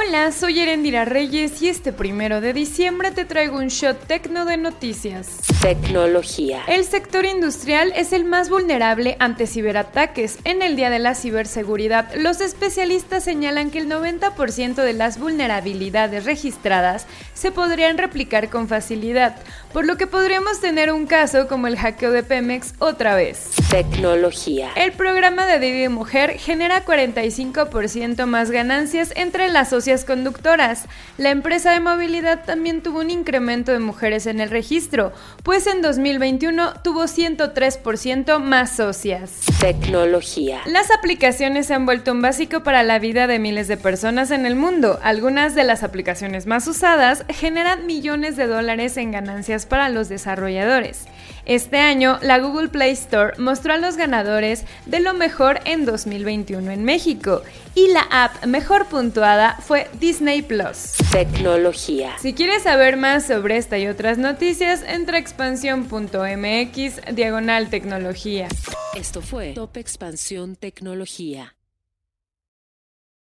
Hola, soy Erendira Reyes y este primero de diciembre te traigo un shot tecno de noticias. Tecnología. El sector industrial es el más vulnerable ante ciberataques. En el Día de la Ciberseguridad, los especialistas señalan que el 90% de las vulnerabilidades registradas se podrían replicar con facilidad, por lo que podríamos tener un caso como el hackeo de Pemex otra vez. Tecnología. El programa de Didi Mujer genera 45% más ganancias entre las socias conductoras. La empresa de movilidad también tuvo un incremento de mujeres en el registro, pues en 2021 tuvo 103% más socias. Tecnología. Las aplicaciones se han vuelto un básico para la vida de miles de personas en el mundo. Algunas de las aplicaciones más usadas generan millones de dólares en ganancias para los desarrolladores. Este año, la Google Play Store mostró a los ganadores de lo mejor en 2021 en México y la app mejor puntuada fue Disney Plus. Tecnología. Si quieres saber más sobre esta y otras noticias, entra a expansión.mx diagonal tecnología. Esto fue Top Expansión Tecnología.